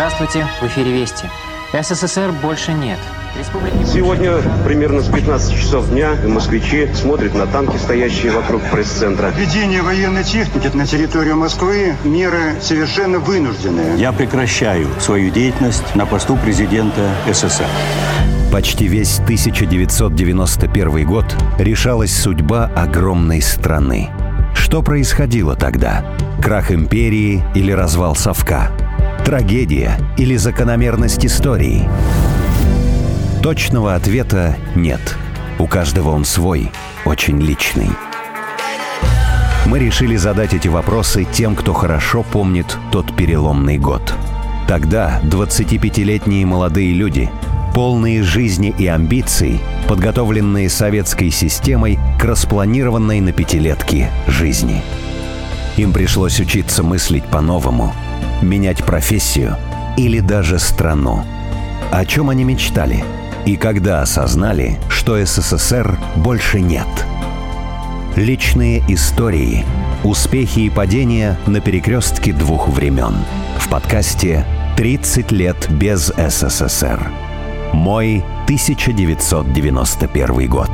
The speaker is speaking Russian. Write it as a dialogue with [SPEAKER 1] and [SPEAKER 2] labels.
[SPEAKER 1] Здравствуйте, в эфире Вести. СССР больше нет.
[SPEAKER 2] Сегодня примерно с 15 часов дня москвичи смотрят на танки, стоящие вокруг пресс-центра.
[SPEAKER 3] Введение военной техники на территорию Москвы – меры совершенно вынужденные.
[SPEAKER 4] Я прекращаю свою деятельность на посту президента СССР.
[SPEAKER 5] Почти весь 1991 год решалась судьба огромной страны. Что происходило тогда? Крах империи или развал совка? Трагедия или закономерность истории? Точного ответа нет. У каждого он свой, очень личный. Мы решили задать эти вопросы тем, кто хорошо помнит тот переломный год. Тогда 25-летние молодые люди, полные жизни и амбиций, подготовленные советской системой к распланированной на пятилетки жизни. Им пришлось учиться мыслить по-новому, менять профессию или даже страну. О чем они мечтали – и когда осознали, что СССР больше нет. Личные истории, успехи и падения на перекрестке двух времен. В подкасте «30 лет без СССР». Мой 1991 год.